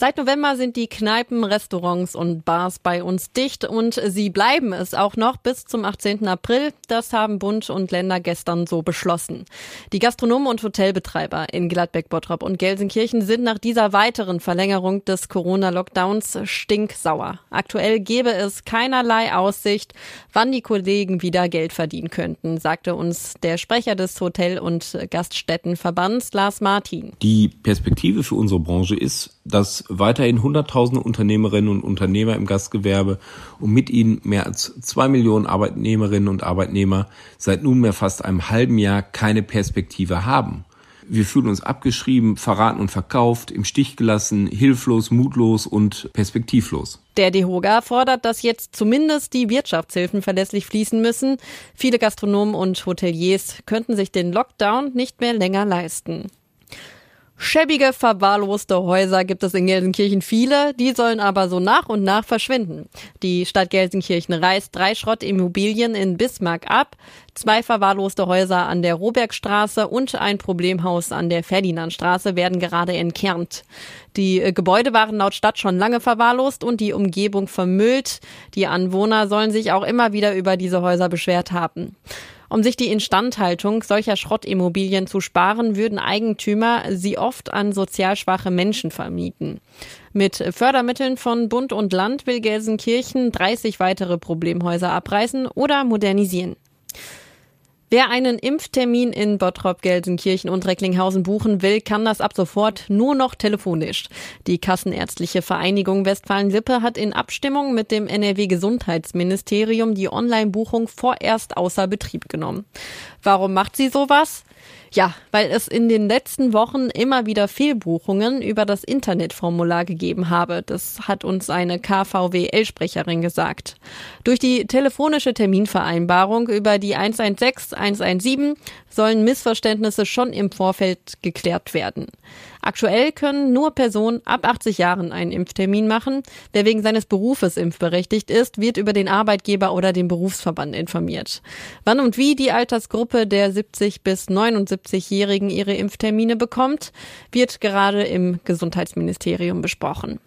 Seit November sind die Kneipen, Restaurants und Bars bei uns dicht und sie bleiben es auch noch bis zum 18. April. Das haben Bund und Länder gestern so beschlossen. Die Gastronomen und Hotelbetreiber in Gladbeck, Bottrop und Gelsenkirchen sind nach dieser weiteren Verlängerung des Corona-Lockdowns stinksauer. Aktuell gäbe es keinerlei Aussicht, wann die Kollegen wieder Geld verdienen könnten, sagte uns der Sprecher des Hotel- und Gaststättenverbands Lars Martin. Die Perspektive für unsere Branche ist, dass weiterhin Hunderttausende Unternehmerinnen und Unternehmer im Gastgewerbe und mit ihnen mehr als zwei Millionen Arbeitnehmerinnen und Arbeitnehmer seit nunmehr fast einem halben Jahr keine Perspektive haben. Wir fühlen uns abgeschrieben, verraten und verkauft, im Stich gelassen, hilflos, mutlos und perspektivlos. Der DEHOGA fordert, dass jetzt zumindest die Wirtschaftshilfen verlässlich fließen müssen. Viele Gastronomen und Hoteliers könnten sich den Lockdown nicht mehr länger leisten. Schäbige, verwahrloste Häuser gibt es in Gelsenkirchen viele, die sollen aber so nach und nach verschwinden. Die Stadt Gelsenkirchen reißt drei Schrottimmobilien in Bismarck ab, zwei verwahrloste Häuser an der Robergstraße und ein Problemhaus an der Ferdinandstraße werden gerade entkernt. Die äh, Gebäude waren laut Stadt schon lange verwahrlost und die Umgebung vermüllt. Die Anwohner sollen sich auch immer wieder über diese Häuser beschwert haben. Um sich die Instandhaltung solcher Schrottimmobilien zu sparen, würden Eigentümer sie oft an sozial schwache Menschen vermieten. Mit Fördermitteln von Bund und Land will Gelsenkirchen 30 weitere Problemhäuser abreißen oder modernisieren. Wer einen Impftermin in Bottrop, Gelsenkirchen und Recklinghausen buchen will, kann das ab sofort nur noch telefonisch. Die Kassenärztliche Vereinigung Westfalen-Lippe hat in Abstimmung mit dem NRW-Gesundheitsministerium die Online-Buchung vorerst außer Betrieb genommen. Warum macht sie sowas? Ja, weil es in den letzten Wochen immer wieder Fehlbuchungen über das Internetformular gegeben habe. Das hat uns eine KVWL-Sprecherin gesagt. Durch die telefonische Terminvereinbarung über die 116 117 sollen Missverständnisse schon im Vorfeld geklärt werden. Aktuell können nur Personen ab 80 Jahren einen Impftermin machen. Wer wegen seines Berufes impfberechtigt ist, wird über den Arbeitgeber oder den Berufsverband informiert. Wann und wie die Altersgruppe der 70 bis 79-Jährigen ihre Impftermine bekommt, wird gerade im Gesundheitsministerium besprochen.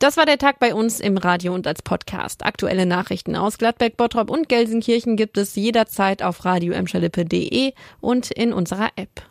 Das war der Tag bei uns im Radio und als Podcast. Aktuelle Nachrichten aus Gladbeck, Bottrop und Gelsenkirchen gibt es jederzeit auf radio und in unserer App.